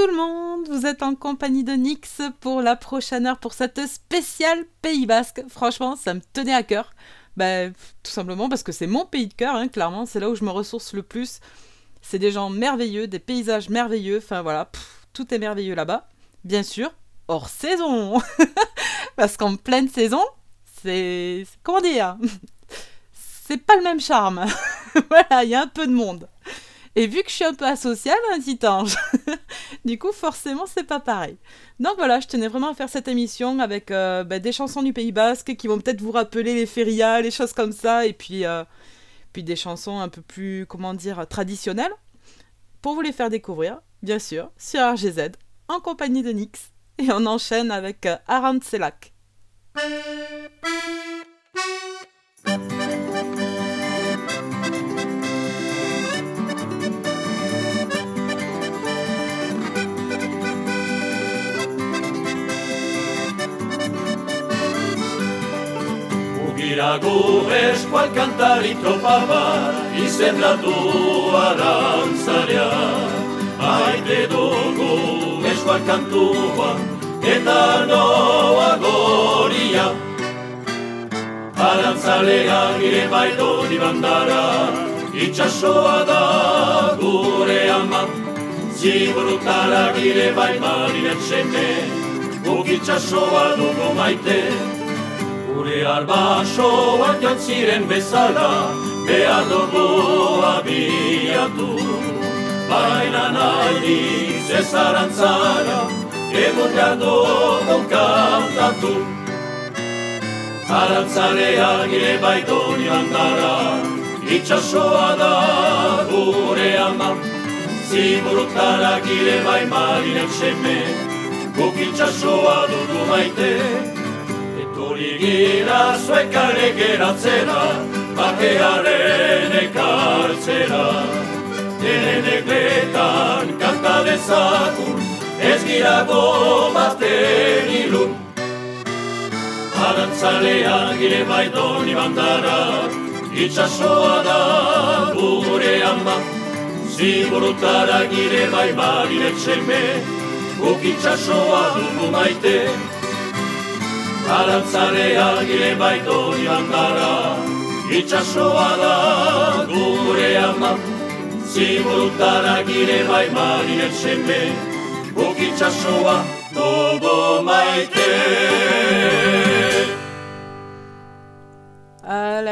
tout le monde, vous êtes en compagnie de Nix pour la prochaine heure pour cette spéciale Pays Basque. Franchement, ça me tenait à cœur. Bah, tout simplement parce que c'est mon pays de cœur, hein, clairement, c'est là où je me ressource le plus. C'est des gens merveilleux, des paysages merveilleux, enfin voilà, tout est merveilleux là-bas. Bien sûr, hors saison Parce qu'en pleine saison, c'est... comment dire C'est pas le même charme. voilà, il y a un peu de monde. Et vu que je suis un peu asociale, un hein, petit du coup, forcément, c'est pas pareil. Donc voilà, je tenais vraiment à faire cette émission avec euh, bah, des chansons du Pays Basque qui vont peut-être vous rappeler les férias, les choses comme ça, et puis, euh, puis des chansons un peu plus, comment dire, traditionnelles, pour vous les faire découvrir, bien sûr, sur RGZ, en compagnie de Nyx. Et on enchaîne avec euh, dira gu eskual kantari tropa bat, izendatu datu Aite dugu eskual kantua, eta noa goria. Arantzalea gire baito dibandara, itxasoa da gure ama. Ziburutara gire baita dire txene, gukitxasoa dugu maite, gure alba soak jantziren bezala, behar dugu abiatu. Baina nahi diz ez arantzara, egon behar dugu kantatu. Arantzarea gire baitu nioan gara, itxasoa da gure ama. Ziburuktara gire baimarinak seme, gukitxasoa dudu maite, hori zuekarek eratzena, geratzera, bakearen ekartzera. Denen egretan kanta dezakun, ez gira baten ilun. Arantzalean gire baidon ibandara, itxasoa da gure ama. Ziburutara gire bai barire txeme, guk dugu maite. Ah là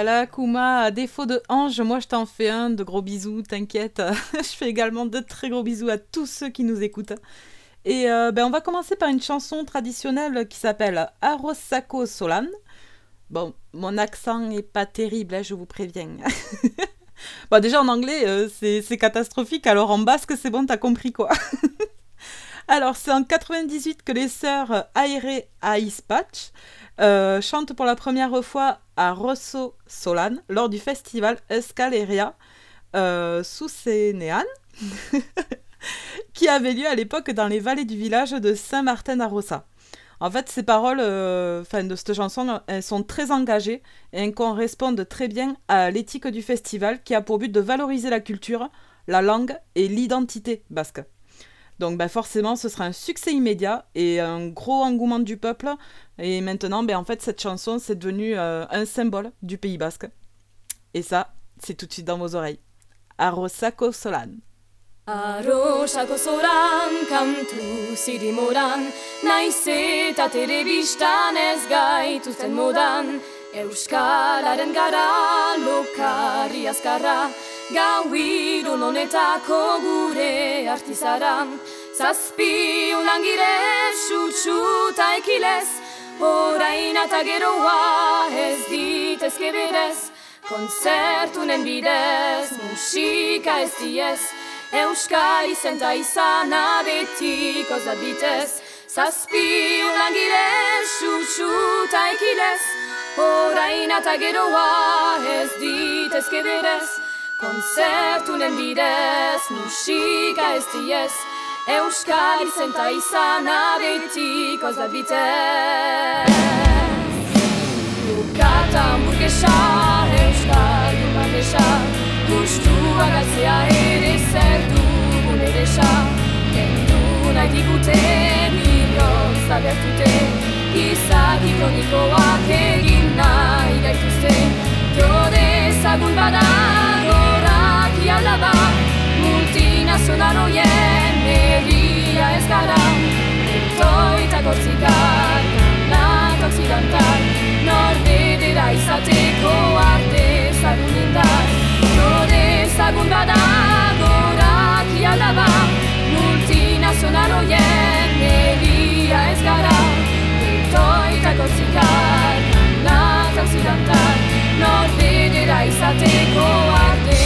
là, Kuma, à défaut de Ange, moi je t'en fais un de gros bisous, t'inquiète. je fais également de très gros bisous à tous ceux qui nous écoutent. Et euh, ben, on va commencer par une chanson traditionnelle qui s'appelle Arosako Solan. Bon, mon accent n'est pas terrible, hein, je vous préviens. bon, déjà en anglais, euh, c'est catastrophique, alors en basque, c'est bon, t'as compris quoi. alors, c'est en 98 que les sœurs Aire Aispach euh, chantent pour la première fois à Rosso Solan lors du festival Escaleria sous Sénéan. qui avait lieu à l'époque dans les vallées du village de saint martin à En fait, ces paroles euh, de cette chanson, sont très engagées et correspondent très bien à l'éthique du festival qui a pour but de valoriser la culture, la langue et l'identité basque. Donc ben, forcément, ce sera un succès immédiat et un gros engouement du peuple. Et maintenant, ben, en fait, cette chanson, c'est devenue euh, un symbole du Pays basque. Et ça, c'est tout de suite dans vos oreilles. Arrossa solane. Arrosako zoran, kantu moran, naiz eta telebistan ez gaituzten modan. Euskalaren gara, lokarri azkarra, gau irun honetako gure artizara. Zazpi unan gire, txutxu eta ekilez, orain eta geroa ez ditezke berez. Konzertunen bidez, musika ez diez, Euskari zenta izan abetiko zabitez Zazpi ulangire ta ekidez Horain eta geroa ez ditezke berez Konzertu bidez, nusika ez diez Euskari zenta izan abetiko zabitez Bukata Gaizkoak egin nahi daituzte Jode zagun bada Gorak iala da Multinazionaloien Egia ez gara Toitako zika dan No federai a te goate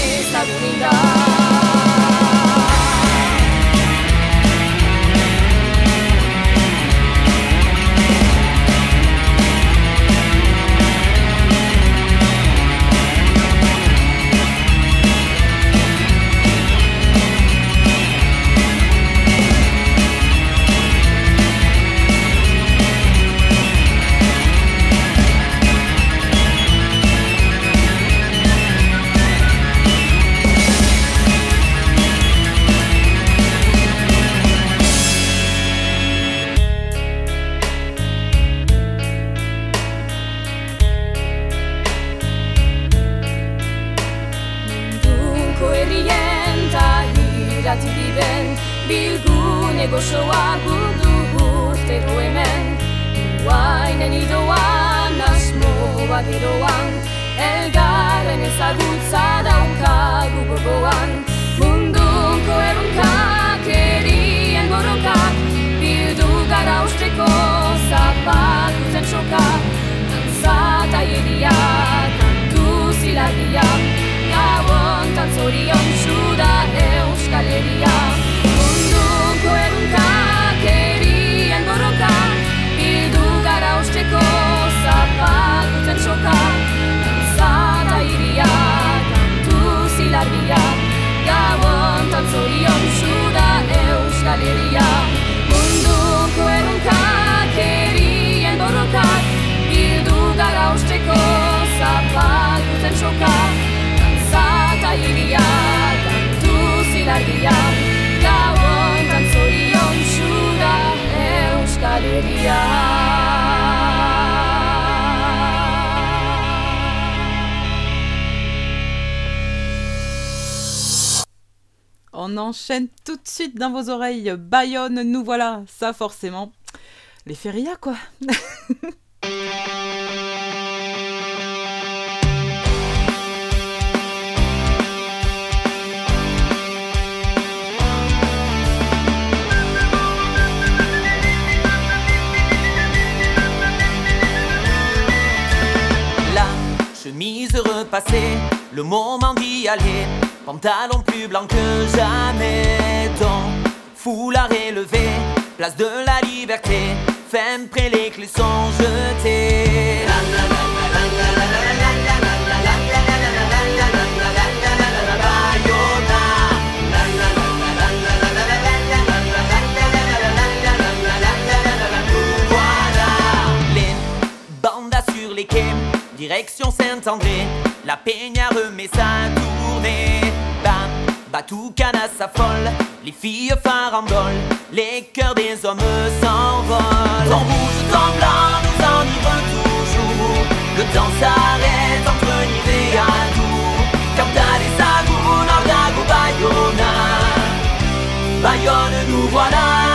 enchaîne tout de suite dans vos oreilles. Bayonne, nous voilà. Ça, forcément. Les férias, quoi. chemise repassée, le moment d'y aller Pantalon plus blanc que jamais, temps, foulard élevé, place de la liberté, femme près les sur les quais Direction Saint-André, la à remet sa tournée. Batoukana s'affole, les filles farambolent, les cœurs des hommes s'envolent. En rouge, en blanc, nous enivrent toujours. Le temps s'arrête entre et à nous. Capta et Sagou, d'Ago, Bayona. Bayonne, nous voilà.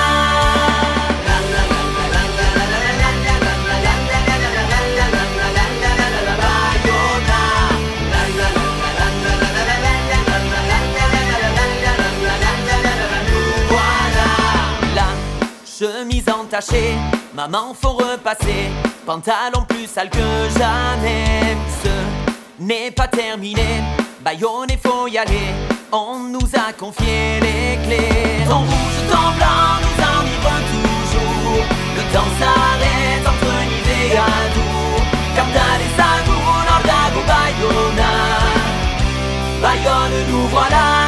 chemise entachée, maman faut repasser, pantalon plus sale que jamais. Ce n'est pas terminé, et faut y aller, on nous a confié les clés. Ton rouge, ton blanc nous enivre toujours, le temps s'arrête entre l'idée et nous. Captare Sagu, Nordago, Bayona, Bayonne nous voilà.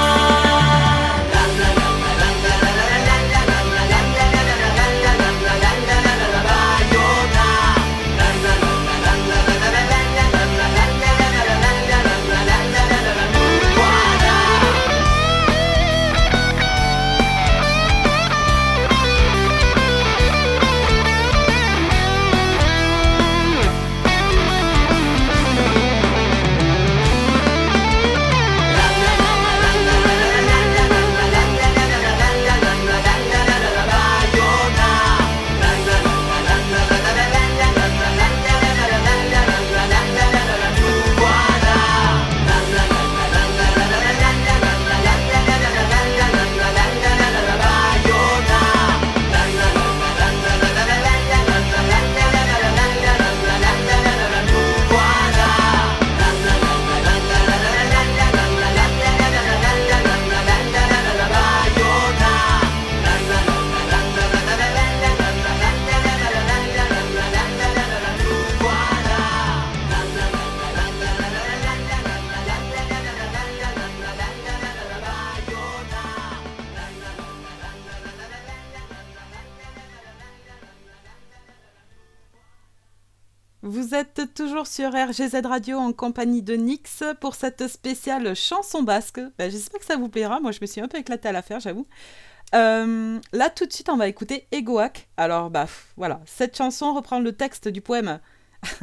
êtes toujours sur RGZ Radio en compagnie de Nix pour cette spéciale chanson basque. Bah, j'espère que ça vous plaira. Moi, je me suis un peu éclatée à la faire, j'avoue. Euh, là, tout de suite, on va écouter Egoac. Alors, bah voilà, cette chanson reprend le texte du poème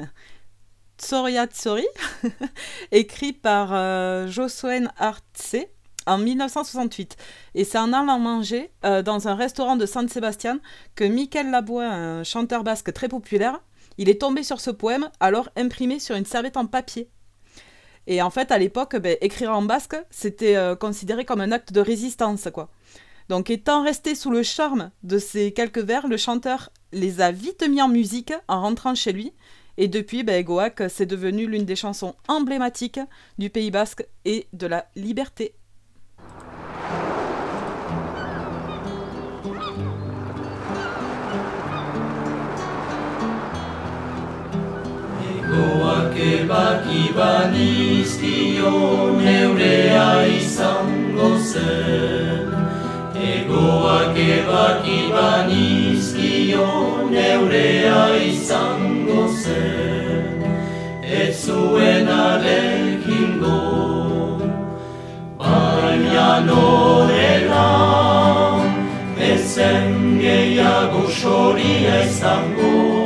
Tsoria Tsori, écrit par euh, Josuen Artse en 1968. Et c'est en allant manger euh, dans un restaurant de San Sebastian que Michael Labois, un chanteur basque très populaire, il est tombé sur ce poème, alors imprimé sur une serviette en papier. Et en fait, à l'époque, ben, écrire en basque, c'était euh, considéré comme un acte de résistance, quoi. Donc, étant resté sous le charme de ces quelques vers, le chanteur les a vite mis en musique en rentrant chez lui. Et depuis, ben, c'est devenu l'une des chansons emblématiques du Pays basque et de la liberté. Gogoak ebaki badiztio neurea izango zen Egoak ebaki badiztio neurea izango zen Ez zuen arekin go Baina norela Ez zen gehiago soria izango zen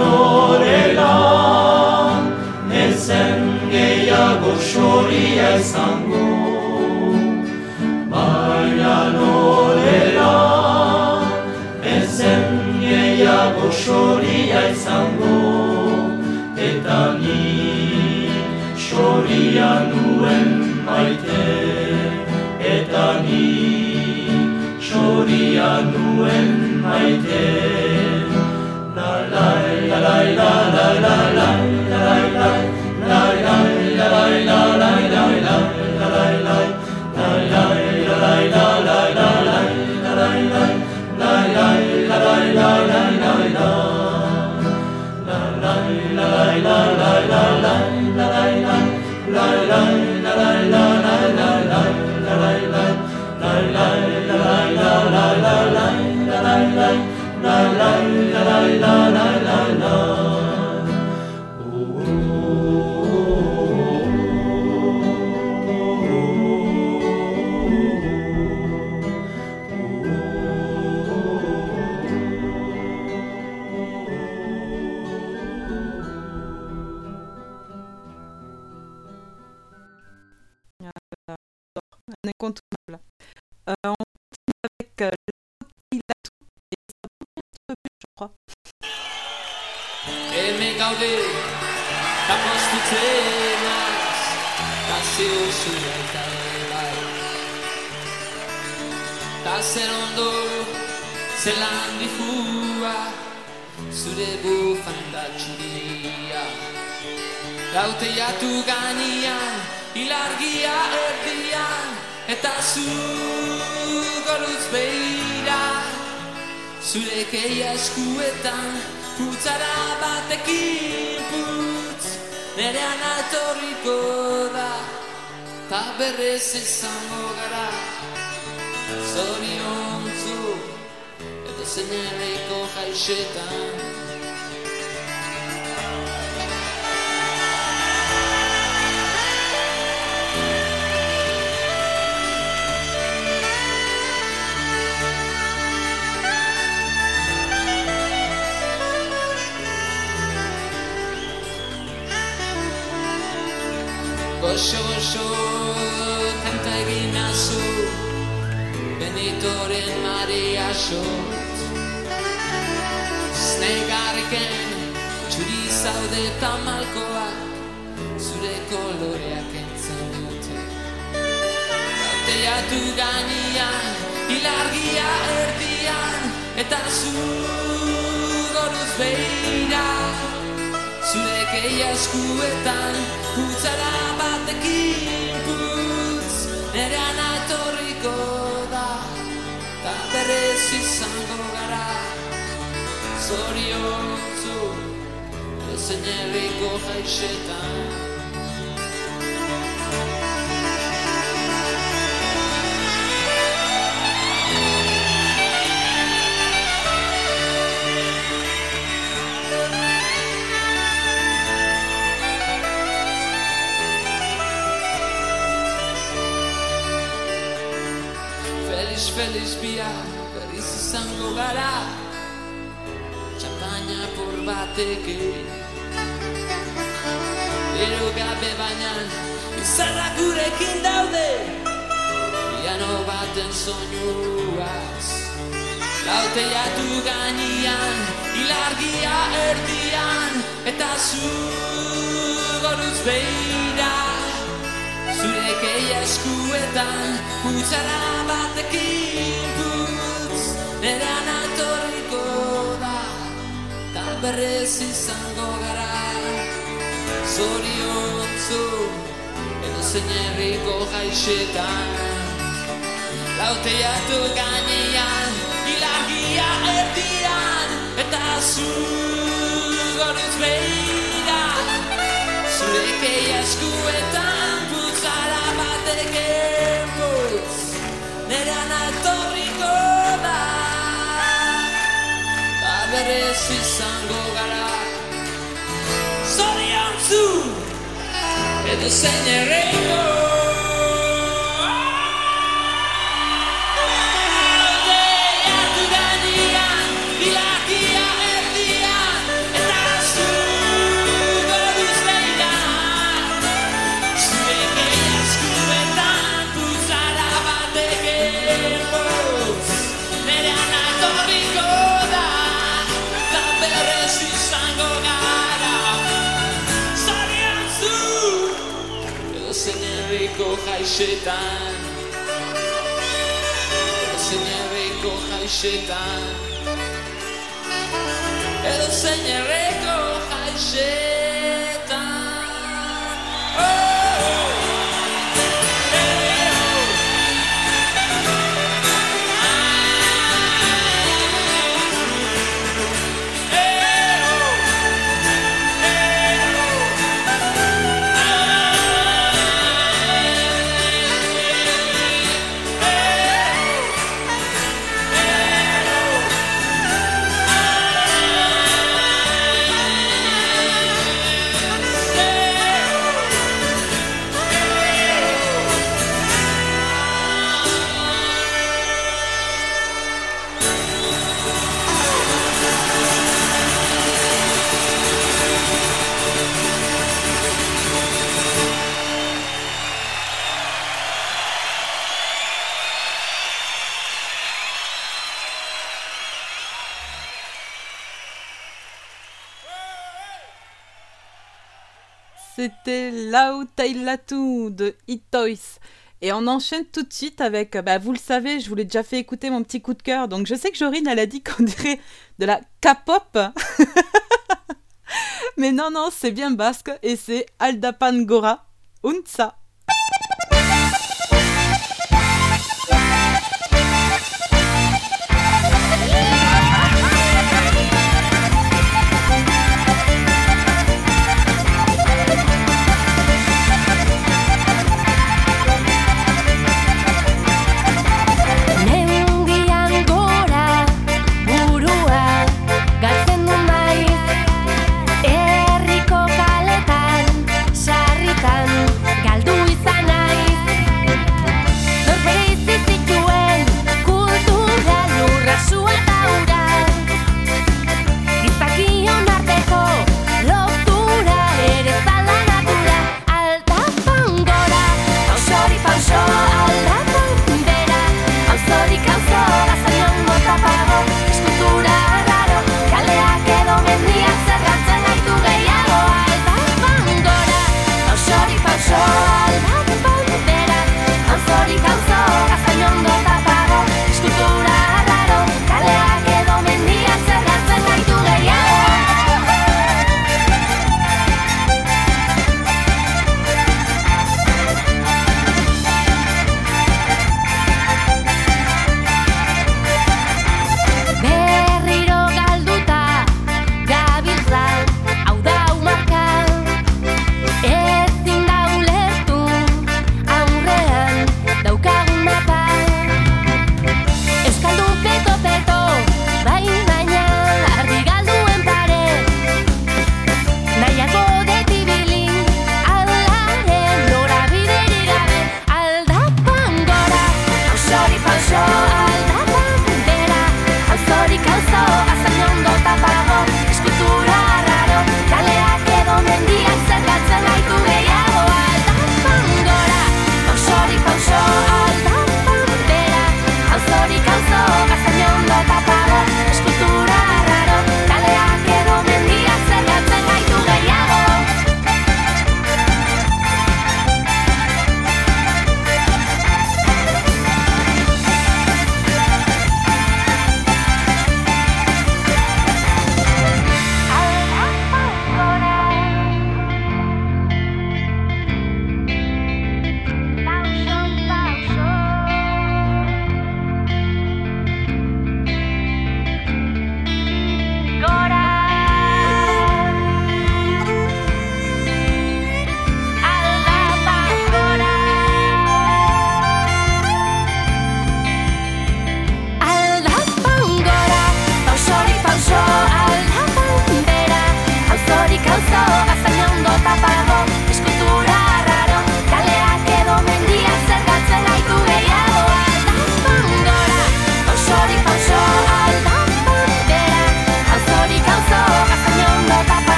norela Ezen gehiago soria izango Baina norela Ezen gehiago soria izango Eta ni soria nuen maite Eta ni soria nuen maite maite light. incontournable. Euh, on continue avec euh, Claudi, da musst du sehen, dass sie uns so weit leidet. Dass er und du, sie lang die Fuhre, zu der Bufan da Giulia. Laute ja tu Gania, die Largia Goruz behira Zure Keia eskuetan Putzara batekin putz Nerean atorriko da Ta berrez izango gara Zorion zu Eta zeneleiko jaixetan oso, oso, kanta egin azu, benitoren maria aso. Zne garriken, txuri zaude eta malkoa zure koloreak entzen dute. Bateatu gainean, ilargia erdian, eta zu goruz behira. Zure keia eskuetan, Hutsa da bat egin putz, nerea nahi torriko da, eta berezi zango gara, zori hontzu, eze nireko jaitsetan. batek Ero gabe Izarra gurekin daude Iano baten soñuaz Laute jatu gainian Ilargia erdian Eta zu Goruz beira Zure eia eskuetan Kutsara batekin berrez izango gara Zorion zu edo zein erriko gaixetan Lauteiatu gainean, hilargia erdian Eta zu goruz behira Zurek eskuetan putzara batek Neran atorriko da Barberez izan azul é do Senhor. shaitan El Señor recoja el shaitan El Señor recoja el shaitan c'était Lao Tailatu de Toys. Et on enchaîne tout de suite avec, euh, bah, vous le savez, je vous l'ai déjà fait écouter mon petit coup de cœur. Donc je sais que Jorine, elle a dit qu'on dirait de la K-pop. Mais non, non, c'est bien basque et c'est Aldapangora Unsa.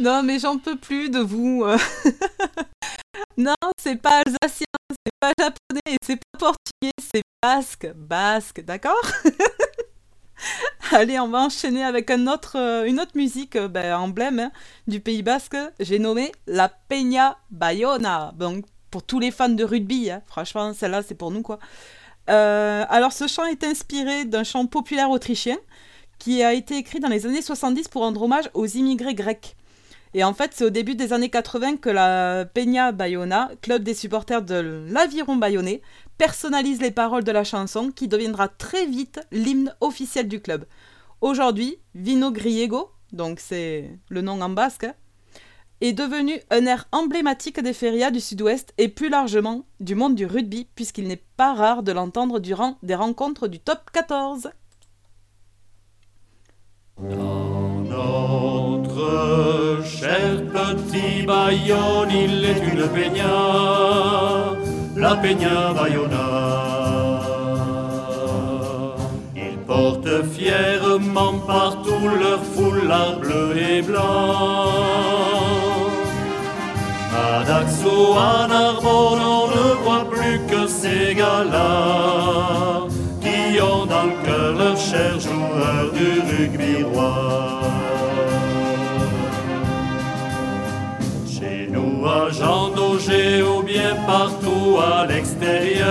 Non, mais j'en peux plus de vous. Euh. non, c'est pas alsacien, c'est pas japonais, c'est pas portugais, c'est basque, basque, d'accord Allez, on va enchaîner avec euh, une autre musique euh, ben, emblème hein, du Pays basque. J'ai nommé la Peña Bayona. Donc, pour tous les fans de rugby, hein, franchement, celle-là, c'est pour nous, quoi. alors, ce chant est inspiré d'un chant populaire autrichien qui a été écrit dans les années 70 pour rendre hommage aux immigrés grecs. Et en fait, c'est au début des années 80 que la Peña Bayona, club des supporters de l'Aviron Bayonnais, personnalise les paroles de la chanson qui deviendra très vite l'hymne officiel du club. Aujourd'hui, Vino Griego, donc c'est le nom en basque, est devenu un air emblématique des férias du sud-ouest et plus largement du monde du rugby, puisqu'il n'est pas rare de l'entendre durant des rencontres du top 14. Dans notre cher petit Bayonne, il est une peña, la peña Bayona. Ils portent fièrement partout leur foulard bleu et blanc. À Daxo, à Narbonne, on ne voit plus que ces gars-là qui ont dans le cœur leur cher joueur du rugby roi. Jean dogé ou bien partout à l'extérieur.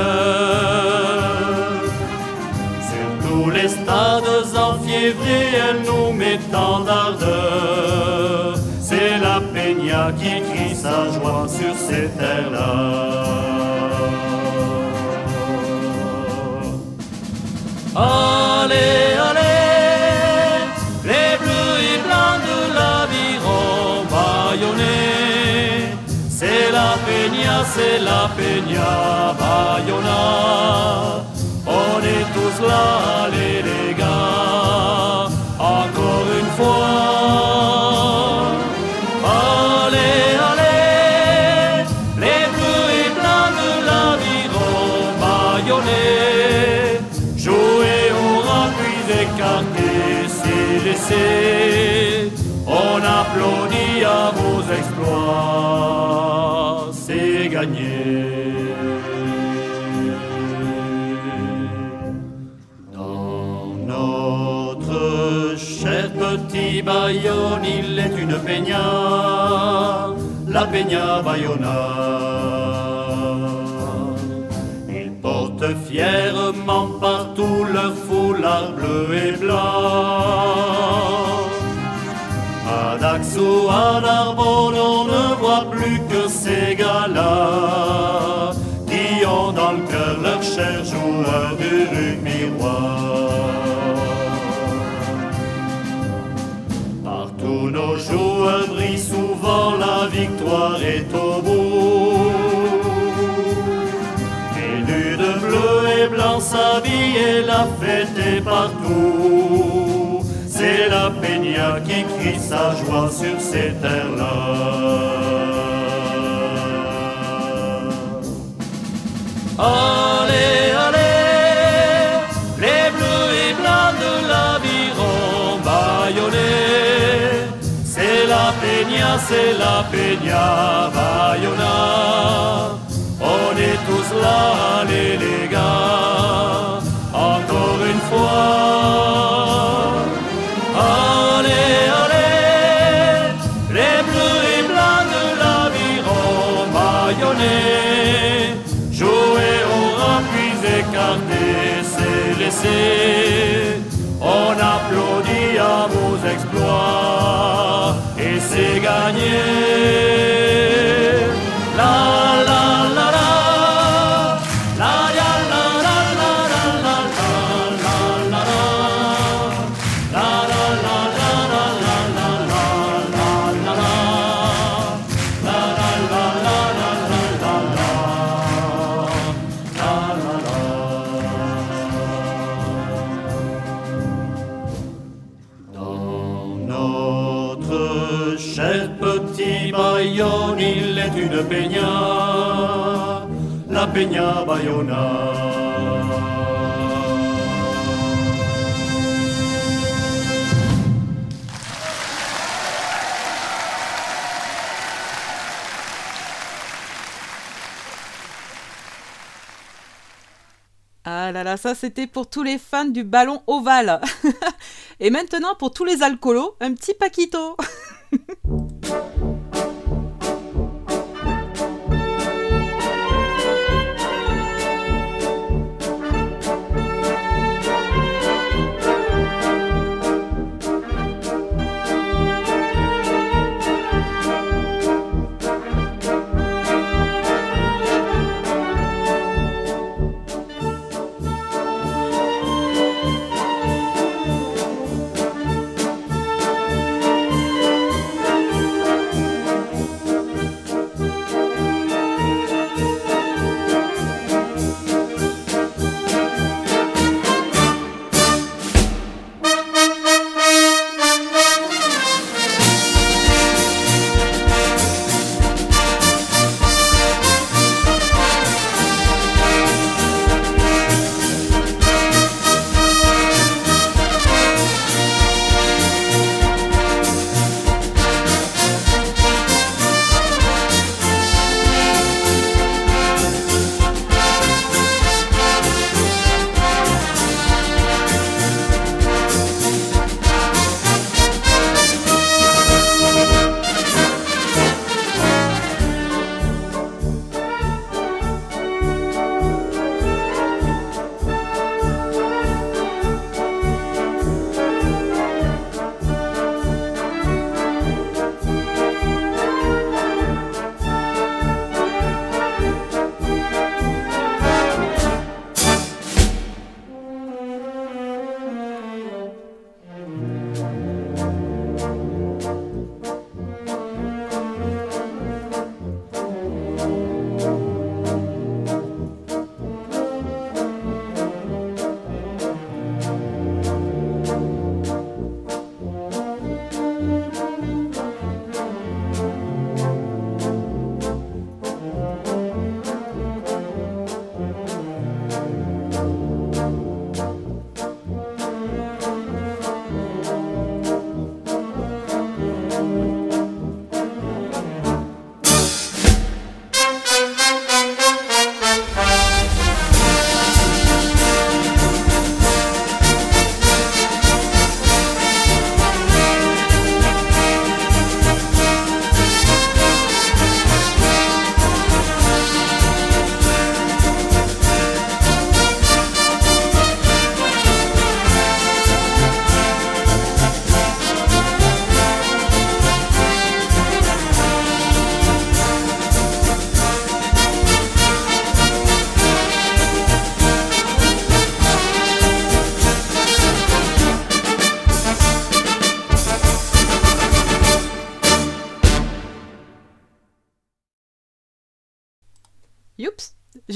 Sur tous les stades enfiévrés, elle nous met tant d'ardeur. C'est la peña qui crie sa joie sur ces terres-là. Allez, allez! zela peña baiona, honetuz lale. Il Peña Bayona. Ils portent fièrement partout leur foulard bleu et blanc. À Daxo, à Narbonne, on ne voit plus que ces gars-là qui ont dans le cœur leur cher joueur du miroir Partout nos joueurs la victoire est au bout. Élu de bleu et blanc, sa vie et la fête est partout. C'est la peña qui crie sa joie sur ces terres-là. Ah, c'est la peña Bayona. On est tous là, allez les gars, encore une fois. Allez, allez, les bleus et blancs de l'aviron bayonnais, jouer au puis écarté. cyganie. Dla Ah là là, ça c'était pour tous les fans du ballon ovale. Et maintenant pour tous les alcoolos, un petit paquito.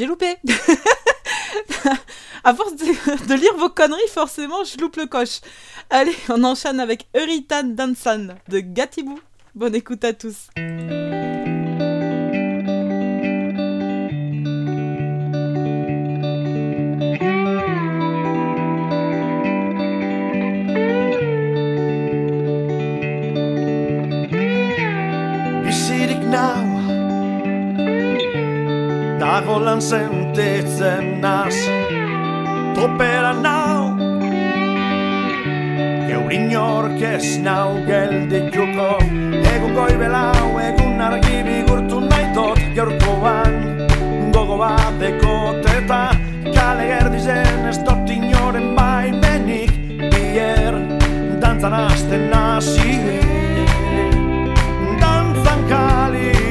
loupé. à force de, lire vos conneries, forcément, je loupe le coche. Allez, on enchaîne avec Euritan Dansan de Gatibou. Bonne écoute à tous. Nolan sentitzen naz Topera nau Eur inork ez nau geldituko Egun goi belau, egun argi bigurtu nahi tot Gaurko ban, gogo bateko teta Kale gerdi ez dut inoren bai Bier, dantzan azten nazi Dantzan kalik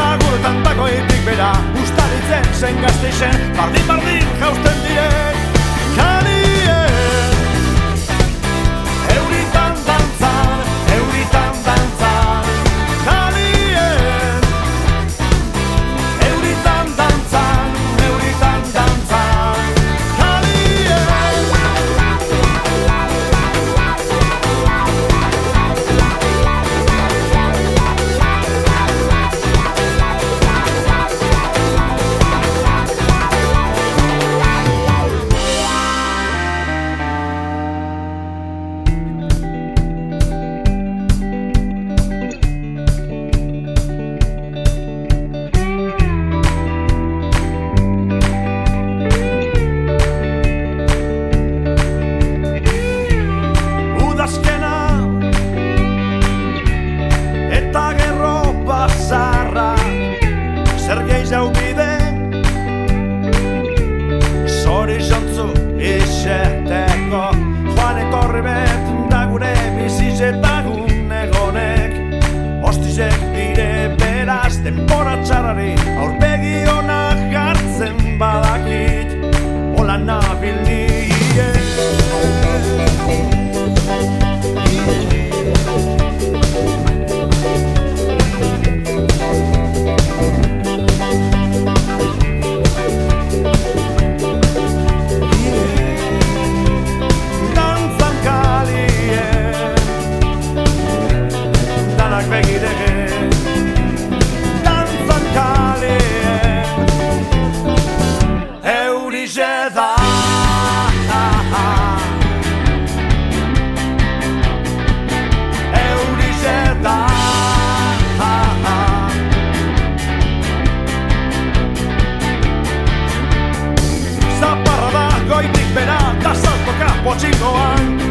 eta gurtan takoitik bera Ustaritzen, zen gazte pardi bardin-bardin jausten diren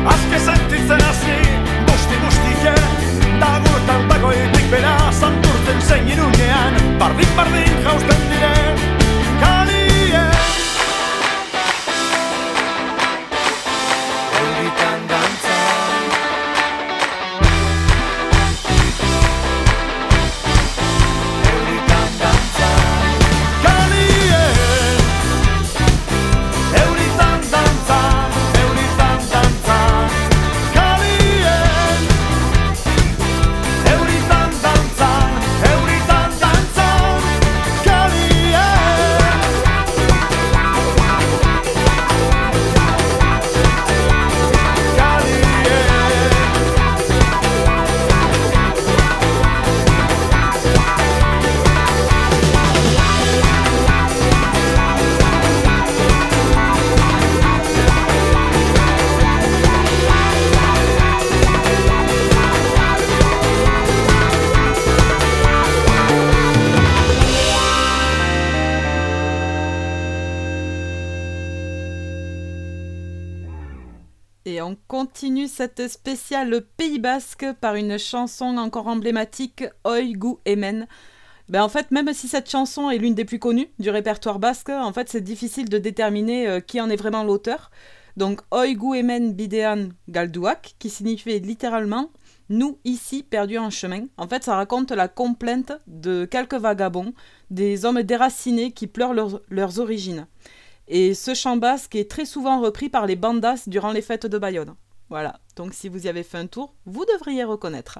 Azke sentitzen hasi guzti guzti jen Dagurtan takoetik bera, santurzen zein irunean Bardik bardik haus den diren cette spéciale Pays Basque par une chanson encore emblématique, Oigou Emen. Ben, en fait, même si cette chanson est l'une des plus connues du répertoire basque, en fait, c'est difficile de déterminer euh, qui en est vraiment l'auteur. Donc, Oigou Emen Bidean Galduak, qui signifie littéralement nous ici perdus en chemin. En fait, ça raconte la complainte de quelques vagabonds, des hommes déracinés qui pleurent leurs origines. Et ce chant basque est très souvent repris par les bandas durant les fêtes de Bayonne. Voilà, donc si vous y avez fait un tour, vous devriez reconnaître.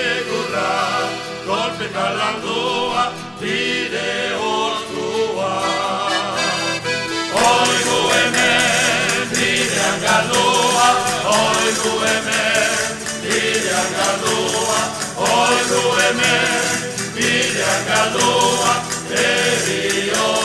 golpe golpeta landua, bide hortua. Oigu hemen, bidean galdua, oigu hemen, oigu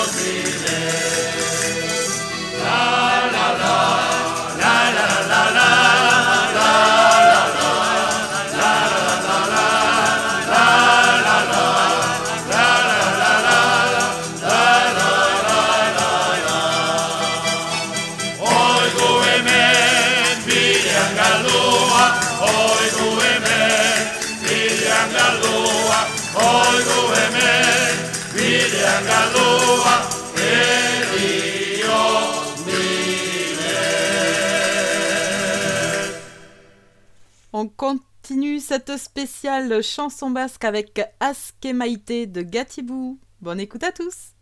continue cette spéciale chanson basque avec Askemaité de Gatibou. Bonne écoute à tous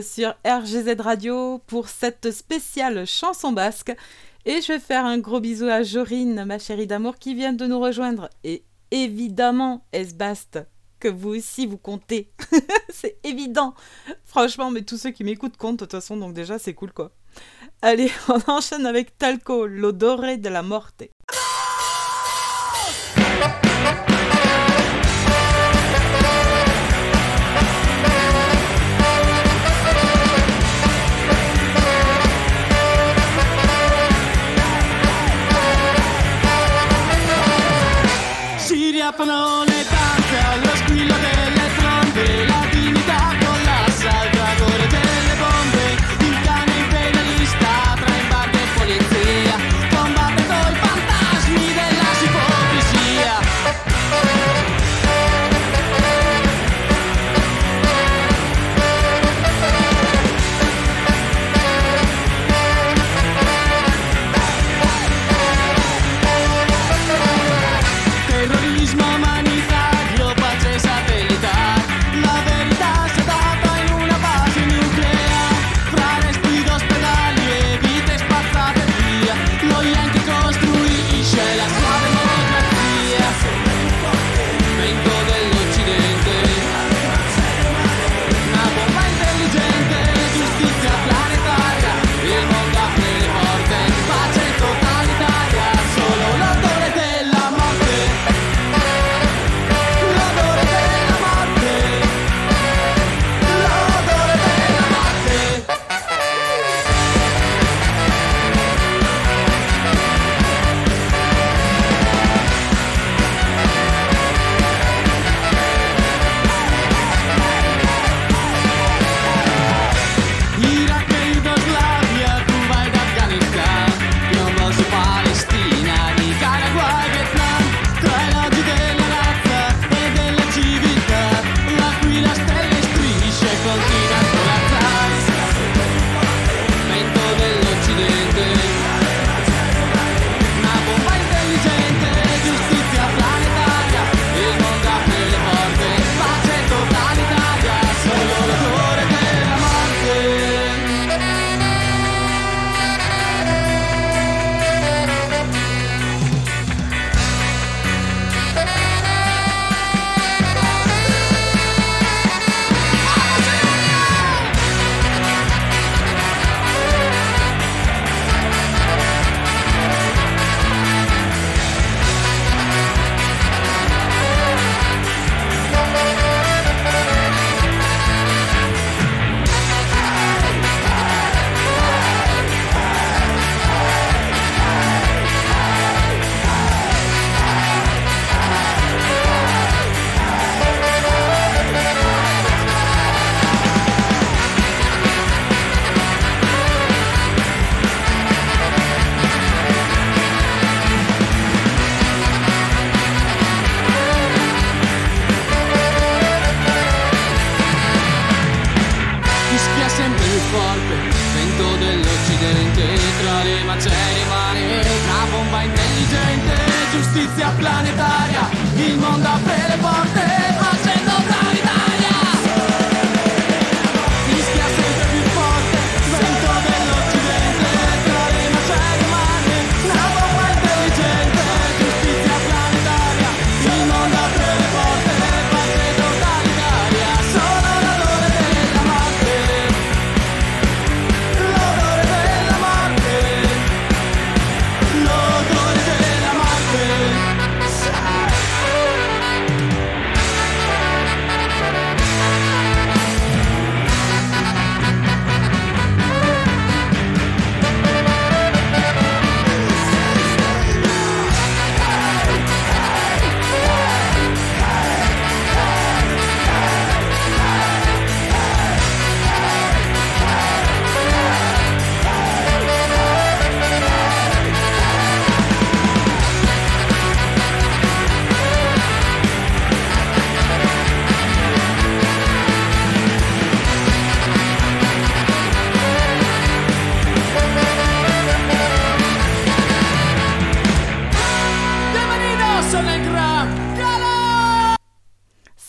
sur RGZ Radio pour cette spéciale chanson basque. Et je vais faire un gros bisou à Jorine, ma chérie d'amour, qui vient de nous rejoindre. Et évidemment, Esbast, que vous aussi vous comptez. c'est évident. Franchement, mais tous ceux qui m'écoutent comptent de toute façon, donc déjà c'est cool quoi. Allez, on enchaîne avec Talco, l'odoré de la morte. happen all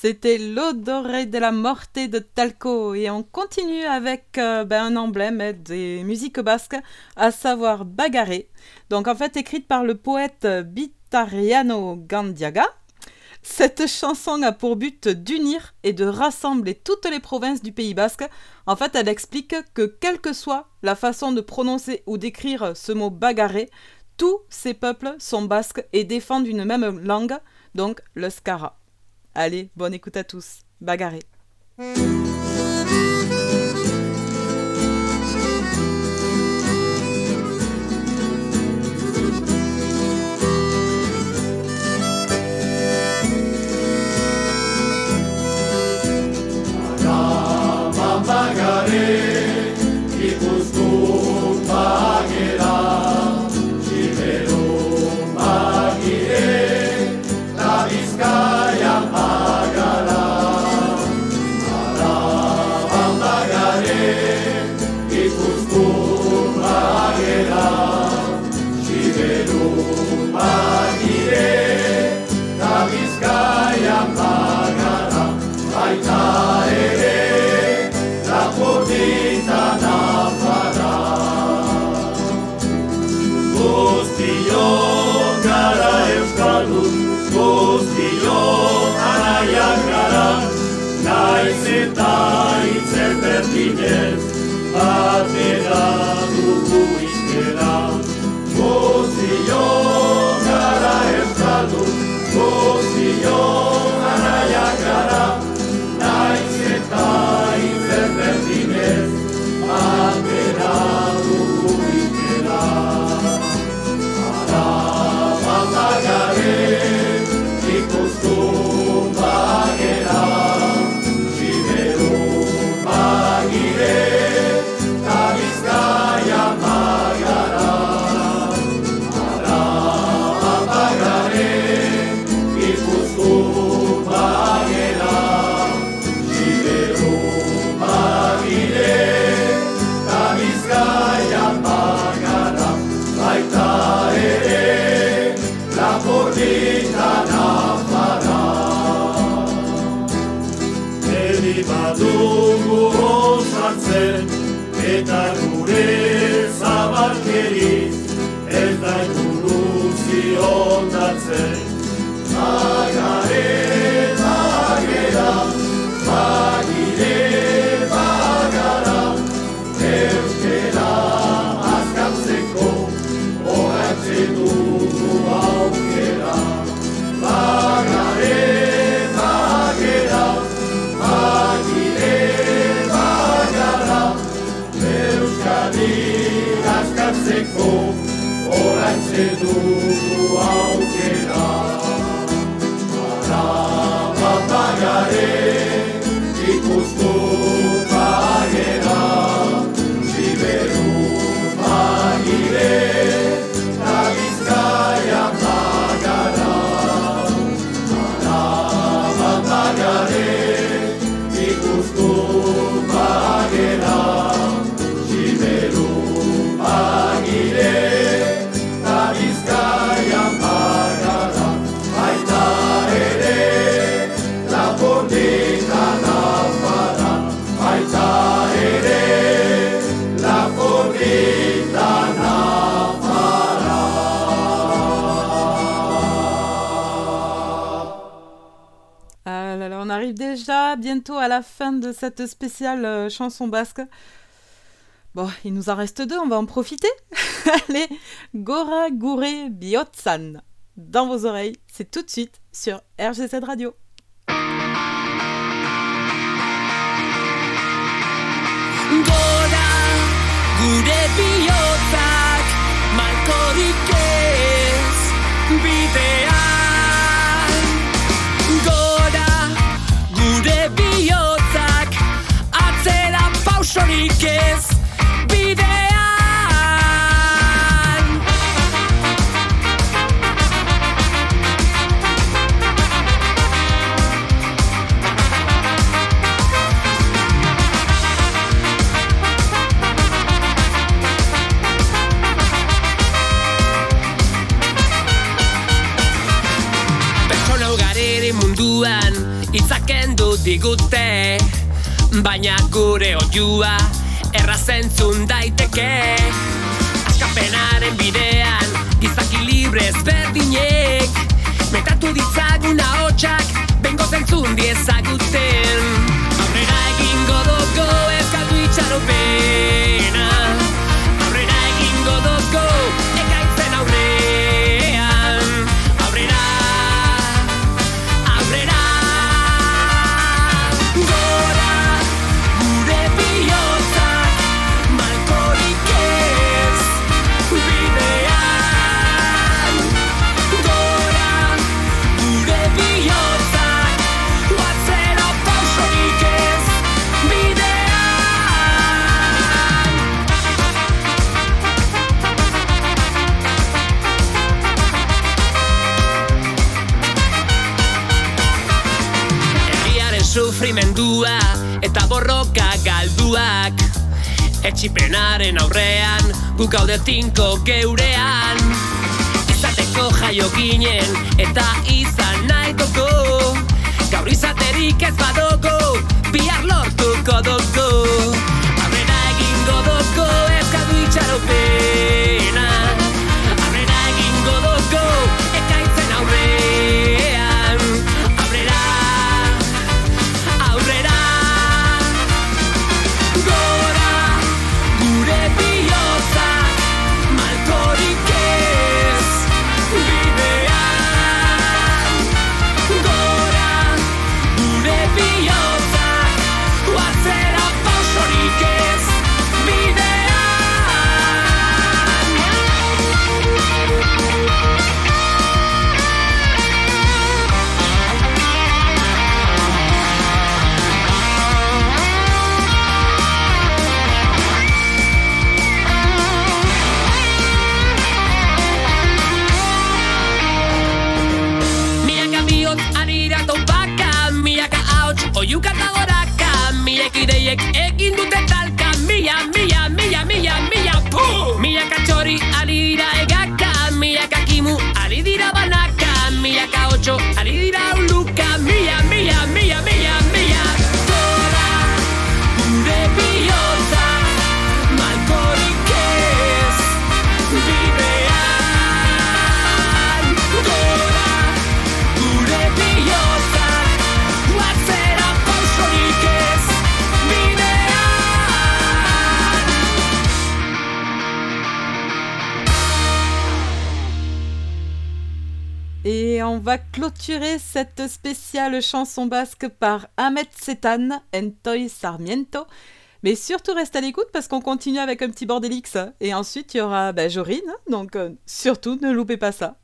C'était l'odoré de la morte de Talco et on continue avec euh, ben, un emblème des musiques basques, à savoir Bagaré. Donc en fait écrite par le poète Bitariano Gandiaga. Cette chanson a pour but d'unir et de rassembler toutes les provinces du Pays basque. En fait, elle explique que quelle que soit la façon de prononcer ou d'écrire ce mot bagarré, tous ces peuples sont basques et défendent une même langue, donc le Allez, bonne écoute à tous. Bagarré. bientôt à la fin de cette spéciale euh, chanson basque. Bon, il nous en reste deux, on va en profiter. Allez, Gora Gure biotsan. Dans vos oreilles, c'est tout de suite sur RG7 Radio. Gora Gure besterik ez bidean Pertsona ugariri munduan Itzaken du baina gure oiua errazentzun daiteke Azkapenaren bidean, gizaki libre ezberdinek Metatu ditzaguna hotxak, bengo zentzun diezaguten eta borroka galduak Etxipenaren aurrean, bukaude tinko geurean Izateko jaio ginen eta izan nahi doko Gaur izaterik ez badoko, bihar lortuko doko va clôturer cette spéciale chanson basque par Ahmed Setan, Entoy Sarmiento. Mais surtout, reste à l'écoute parce qu'on continue avec un petit Bordelix hein. Et ensuite, il y aura bah, Jorine. Hein. Donc, euh, surtout, ne loupez pas ça.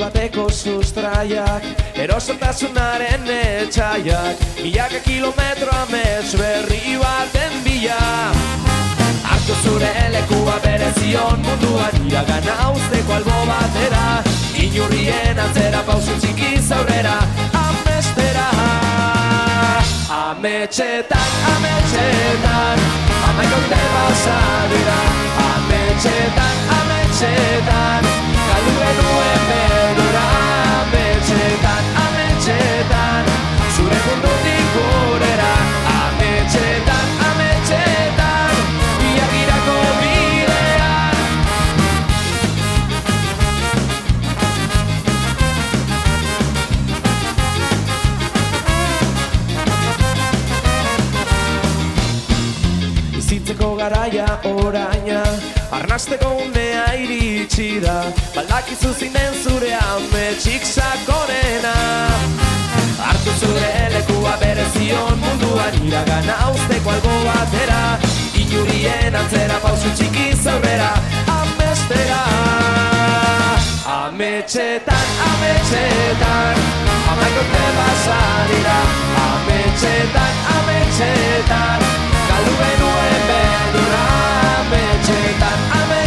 bateko sustraiak Erosotasunaren etxaiak Milaka kilometro amets berri baten bila Artu zure elekua bere zion munduan Iagan hauzteko albo batera Inurrien atzera pausu txiki zaurera Amestera Ametxetan, ametxetan Amaiko te basa dira Ametxetan, ametxetan ametxetan Galdu genuen beldura ametxetan Ametxetan zure mundutik gurera Ametxetan, ametxetan Iagirako bidean Izitzeko garaia orainan ikasteko unea iritsi da Balak izu zinen zure hame sakorena Artu zure elekua bere zion munduan iragan hauzteko algo batera Inurien antzera pausun txiki zaurera Amestera Ametxetan, ametxetan Amaik orte basadira Ametxetan, ametxetan Galdu benuen beldura Ametxetan, ametxetan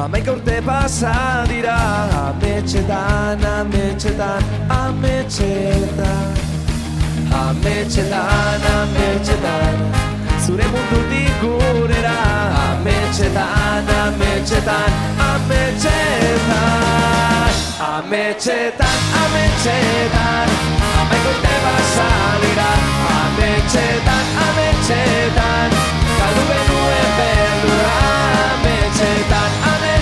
Amaika urte pasa dira Ametxetan, ametxetan, ametxetan Ametxetan, ametxetan Zure mundutik gurera Ametxetan, ametxetan, ametxetan Ametxetan, ametxetan pasa dira Ametxetan, ametxetan Galdu benuen berdura Ametxetan, ametxetan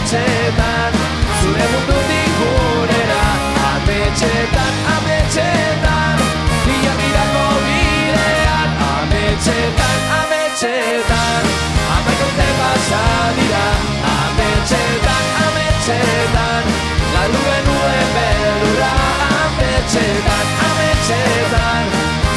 Ametxetan, zure corera amete Ametxetan, ametxetan, tan via mira Ametxetan, amete tan amete tan ha bete passa mira amete tan Ametxetan, tan